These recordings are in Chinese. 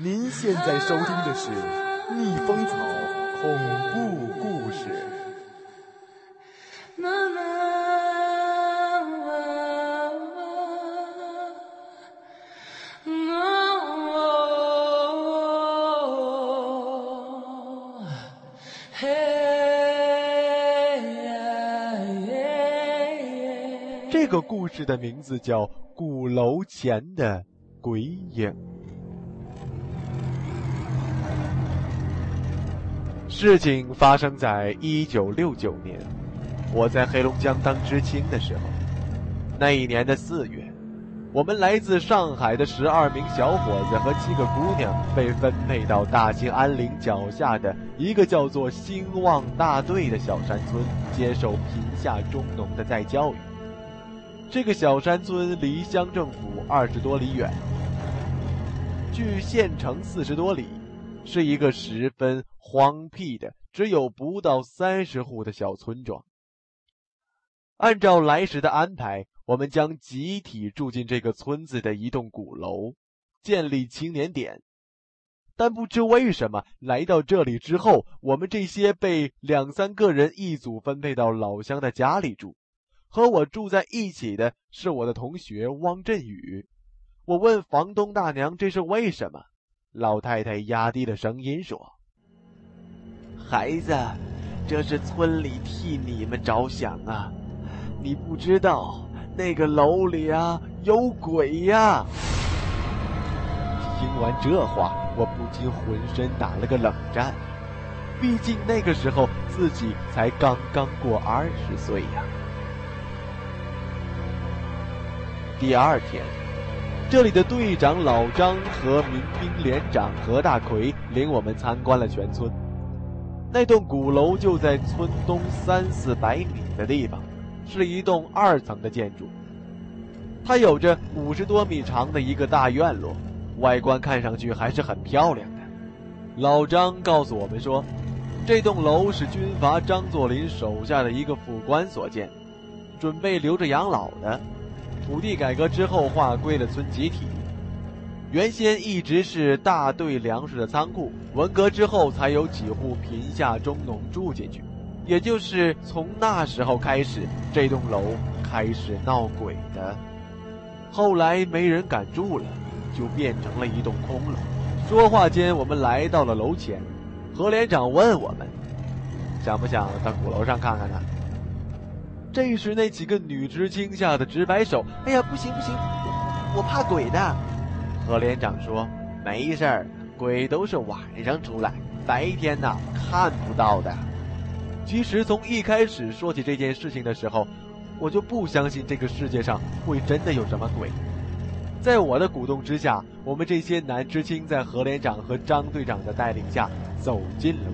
您现在收听的是《逆风草恐怖故事》。这个故事的名字叫《鼓楼前的鬼影》。事情发生在一九六九年，我在黑龙江当知青的时候。那一年的四月，我们来自上海的十二名小伙子和七个姑娘被分配到大兴安岭脚下的一个叫做兴旺大队的小山村，接受贫下中农的再教育。这个小山村离乡政府二十多里远，距县城四十多里，是一个十分荒僻的、只有不到三十户的小村庄。按照来时的安排，我们将集体住进这个村子的一栋鼓楼，建立青年点。但不知为什么，来到这里之后，我们这些被两三个人一组分配到老乡的家里住。和我住在一起的是我的同学汪振宇。我问房东大娘这是为什么，老太太压低了声音说：“孩子，这是村里替你们着想啊！你不知道那个楼里啊有鬼呀！”听完这话，我不禁浑身打了个冷战。毕竟那个时候自己才刚刚过二十岁呀。第二天，这里的队长老张和民兵连长何大奎领我们参观了全村。那栋鼓楼就在村东三四百米的地方，是一栋二层的建筑。它有着五十多米长的一个大院落，外观看上去还是很漂亮的。老张告诉我们说，这栋楼是军阀张作霖手下的一个副官所建，准备留着养老的。土地改革之后划归了村集体，原先一直是大队粮食的仓库。文革之后才有几户贫下中农住进去，也就是从那时候开始，这栋楼开始闹鬼的。后来没人敢住了，就变成了一栋空楼。说话间，我们来到了楼前，何连长问我们：“想不想到鼓楼上看看呢？”这时，那几个女知青吓得直摆手：“哎呀，不行不行，我怕鬼的。”何连长说：“没事儿，鬼都是晚上出来，白天呐看不到的。”其实从一开始说起这件事情的时候，我就不相信这个世界上会真的有什么鬼。在我的鼓动之下，我们这些男知青在何连长和张队长的带领下走进了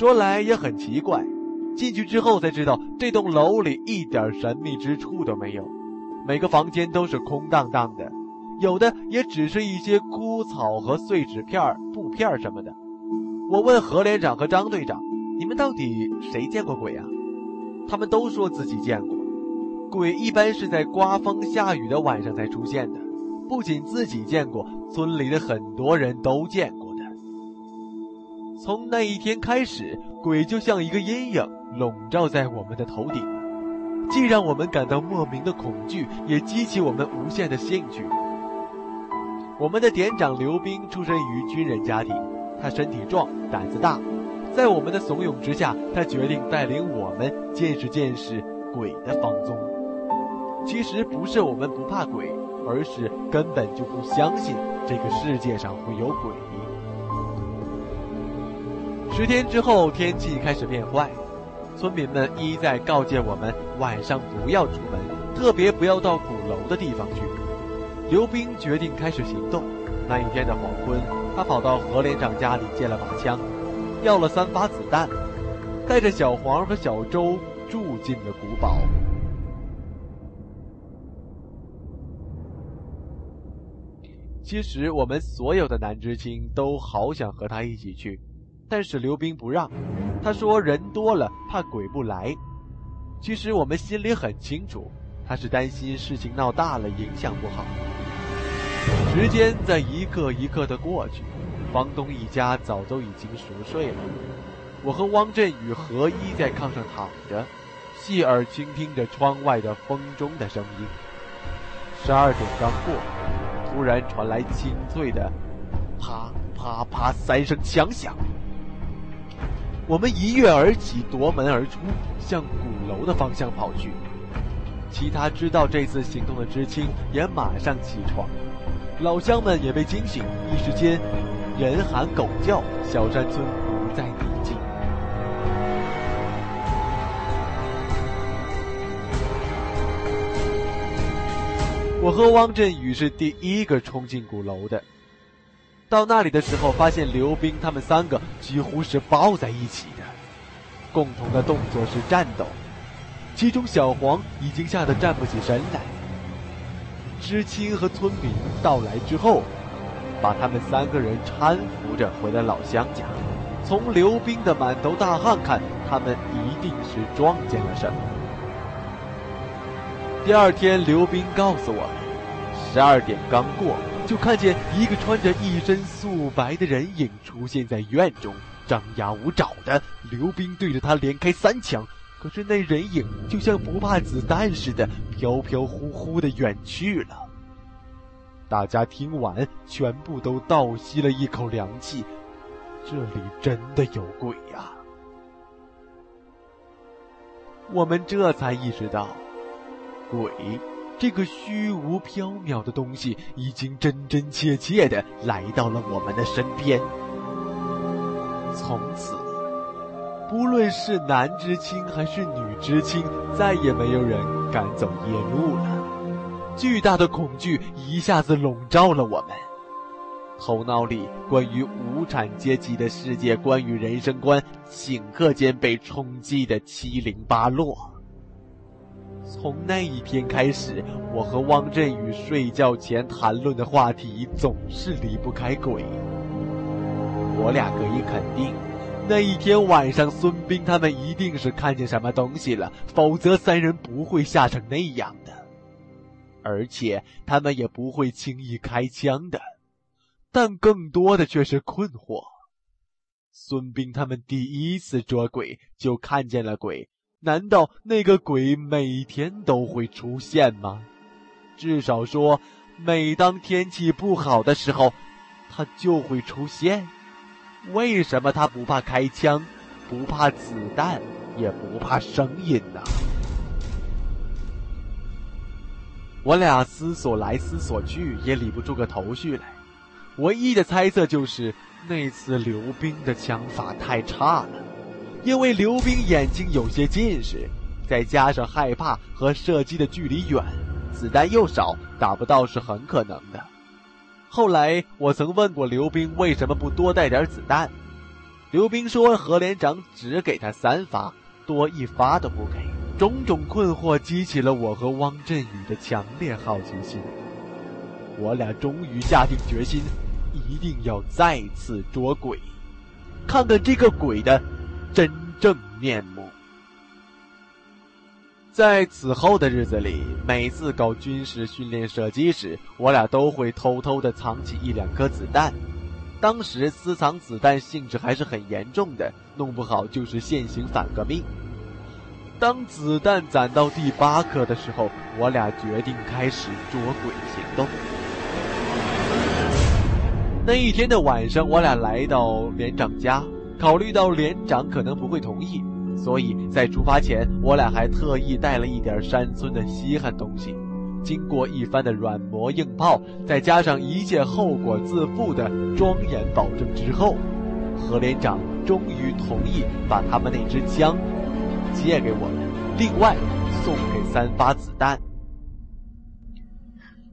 说来也很奇怪，进去之后才知道，这栋楼里一点神秘之处都没有，每个房间都是空荡荡的，有的也只是一些枯草和碎纸片、布片什么的。我问何连长和张队长：“你们到底谁见过鬼啊？”他们都说自己见过。鬼一般是在刮风下雨的晚上才出现的，不仅自己见过，村里的很多人都见过。从那一天开始，鬼就像一个阴影笼罩在我们的头顶，既让我们感到莫名的恐惧，也激起我们无限的兴趣。我们的点长刘兵出身于军人家庭，他身体壮，胆子大，在我们的怂恿之下，他决定带领我们见识见识鬼的芳踪。其实不是我们不怕鬼，而是根本就不相信这个世界上会有鬼。十天之后，天气开始变坏，村民们一再告诫我们晚上不要出门，特别不要到鼓楼的地方去。刘兵决定开始行动。那一天的黄昏，他跑到何连长家里借了把枪，要了三发子弹，带着小黄和小周住进了古堡。其实我们所有的男知青都好想和他一起去。但是刘兵不让，他说人多了怕鬼不来。其实我们心里很清楚，他是担心事情闹大了，影响不好。时间在一刻一刻的过去，房东一家早都已经熟睡了。我和汪振宇合衣在炕上躺着，细耳倾听着窗外的风中的声音。十二点刚过，突然传来清脆的“啪啪啪”三声枪响。我们一跃而起，夺门而出，向鼓楼的方向跑去。其他知道这次行动的知青也马上起床，老乡们也被惊醒，一时间人喊狗叫，小山村不再宁静。我和汪振宇是第一个冲进鼓楼的。到那里的时候，发现刘冰他们三个几乎是抱在一起的，共同的动作是战斗。其中小黄已经吓得站不起身来。知青和村民到来之后，把他们三个人搀扶着回了老乡家。从刘冰的满头大汗看，他们一定是撞见了什么。第二天，刘冰告诉我们，十二点刚过，就看见一个穿着一身素白的人影出现在院中，张牙舞爪的。刘冰对着他连开三枪，可是那人影就像不怕子弹似的，飘飘忽忽的远去了。大家听完，全部都倒吸了一口凉气，这里真的有鬼呀！我们这才意识到。鬼，这个虚无缥缈的东西，已经真真切切的来到了我们的身边。从此，不论是男知青还是女知青，再也没有人敢走夜路了。巨大的恐惧一下子笼罩了我们，头脑里关于无产阶级的世界观与人生观，顷刻间被冲击的七零八落。从那一天开始，我和汪振宇睡觉前谈论的话题总是离不开鬼。我俩可以肯定，那一天晚上孙斌他们一定是看见什么东西了，否则三人不会吓成那样的，而且他们也不会轻易开枪的。但更多的却是困惑：孙斌他们第一次捉鬼就看见了鬼。难道那个鬼每天都会出现吗？至少说，每当天气不好的时候，他就会出现。为什么他不怕开枪，不怕子弹，也不怕声音呢？我俩思索来思索去，也理不出个头绪来。唯一的猜测就是，那次刘冰的枪法太差了。因为刘冰眼睛有些近视，再加上害怕和射击的距离远，子弹又少，打不到是很可能的。后来我曾问过刘冰为什么不多带点子弹，刘冰说何连长只给他三发，多一发都不给。种种困惑激起了我和汪振宇的强烈好奇心，我俩终于下定决心，一定要再次捉鬼，看看这个鬼的。真正面目。在此后的日子里，每次搞军事训练射击时，我俩都会偷偷的藏起一两颗子弹。当时私藏子弹性质还是很严重的，弄不好就是现行反革命。当子弹攒到第八颗的时候，我俩决定开始捉鬼行动。那一天的晚上，我俩来到连长家。考虑到连长可能不会同意，所以在出发前，我俩还特意带了一点山村的稀罕东西。经过一番的软磨硬泡，再加上一切后果自负的庄严保证之后，何连长终于同意把他们那支枪借给我们，另外送给三发子弹。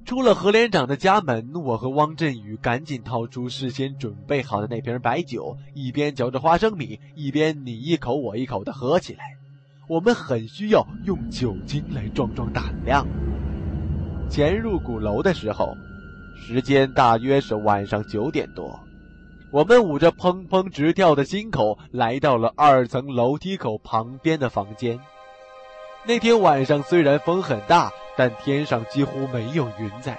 出了何连长的家门，我和汪振宇赶紧掏出事先准备好的那瓶白酒，一边嚼着花生米，一边你一口我一口的喝起来。我们很需要用酒精来壮壮胆量。潜入鼓楼的时候，时间大约是晚上九点多，我们捂着砰砰直跳的心口，来到了二层楼梯口旁边的房间。那天晚上虽然风很大。但天上几乎没有云在，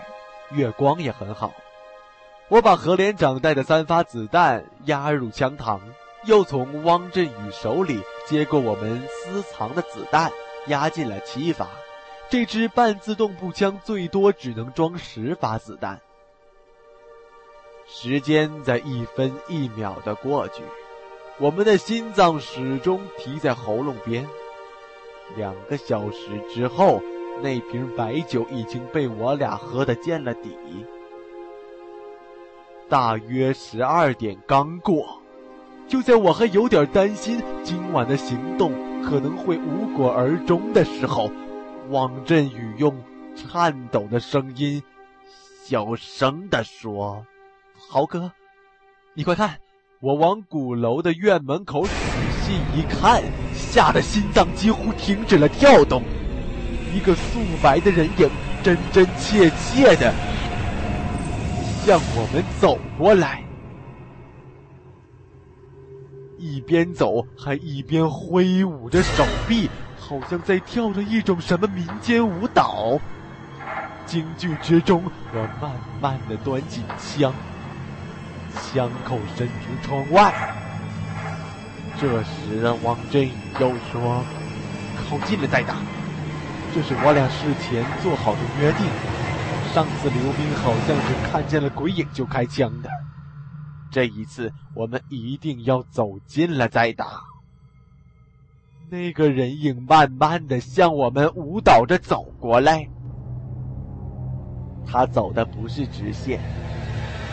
月光也很好。我把何连长带的三发子弹压入枪膛，又从汪振宇手里接过我们私藏的子弹，压进了七发。这支半自动步枪最多只能装十发子弹。时间在一分一秒的过去，我们的心脏始终提在喉咙边。两个小时之后。那瓶白酒已经被我俩喝得见了底。大约十二点刚过，就在我还有点担心今晚的行动可能会无果而终的时候，王振宇用颤抖的声音小声地说：“豪哥，你快看！”我往鼓楼的院门口仔细一看，吓得心脏几乎停止了跳动。一个素白的人影，真真切切的向我们走过来，一边走还一边挥舞着手臂，好像在跳着一种什么民间舞蹈。惊惧之中，我慢慢的端起枪，枪口伸出窗外。这时，汪振宇又说：“靠近了再打。”这是我俩事前做好的约定。上次刘斌好像是看见了鬼影就开枪的，这一次我们一定要走近了再打。那个人影慢慢的向我们舞蹈着走过来，他走的不是直线，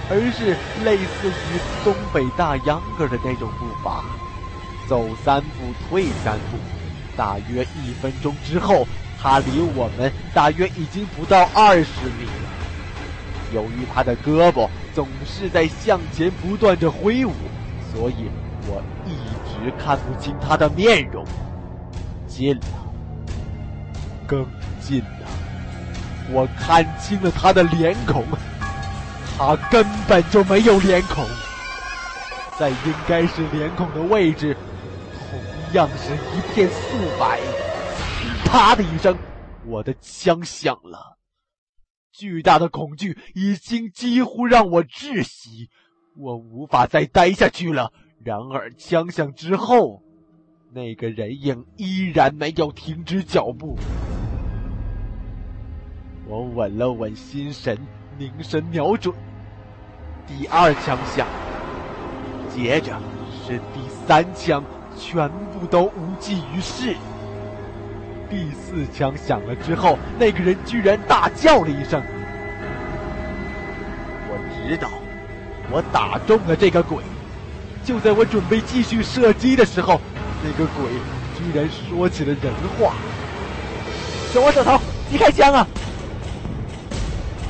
而是类似于东北大秧歌的那种步伐，走三步退三步，大约一分钟之后。他离我们大约已经不到二十米了。由于他的胳膊总是在向前不断着挥舞，所以我一直看不清他的面容。近了，更近了，我看清了他的脸孔。他根本就没有脸孔，在应该是脸孔的位置，同样是一片素白。啪的一声，我的枪响了。巨大的恐惧已经几乎让我窒息，我无法再待下去了。然而枪响之后，那个人影依然没有停止脚步。我稳了稳心神，凝神瞄准。第二枪响，接着是第三枪，全部都无济于事。第四枪响了之后，那个人居然大叫了一声。我知道，我打中了这个鬼。就在我准备继续射击的时候，那个鬼居然说起了人话：“小王、小桃，你开枪啊！”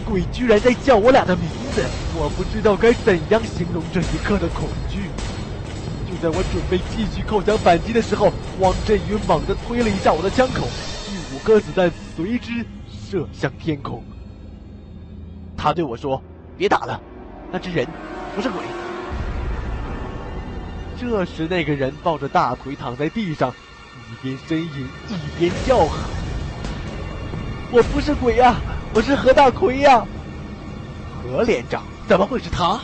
鬼居然在叫我俩的名字，我不知道该怎样形容这一刻的恐惧。在我准备继续扣枪反击的时候，汪振宇猛地推了一下我的枪口，第五颗子弹随之射向天空。他对我说：“别打了，那只人不是鬼。”这时，那个人抱着大腿躺在地上，一边呻吟一边叫喊：“我不是鬼呀，我是何大奎呀！”何连长怎么会是他？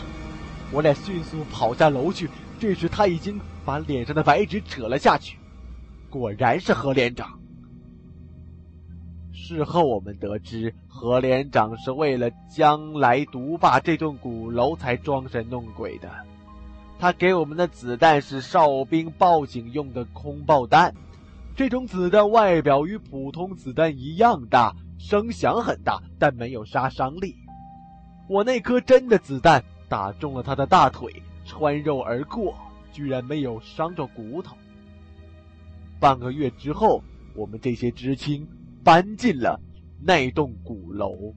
我俩迅速跑下楼去。这时，他已经把脸上的白纸扯了下去。果然是何连长。事后我们得知，何连长是为了将来独霸这栋鼓楼才装神弄鬼的。他给我们的子弹是哨兵报警用的空爆弹，这种子弹外表与普通子弹一样大，声响很大，但没有杀伤力。我那颗真的子弹打中了他的大腿。穿肉而过，居然没有伤着骨头。半个月之后，我们这些知青搬进了那栋鼓楼。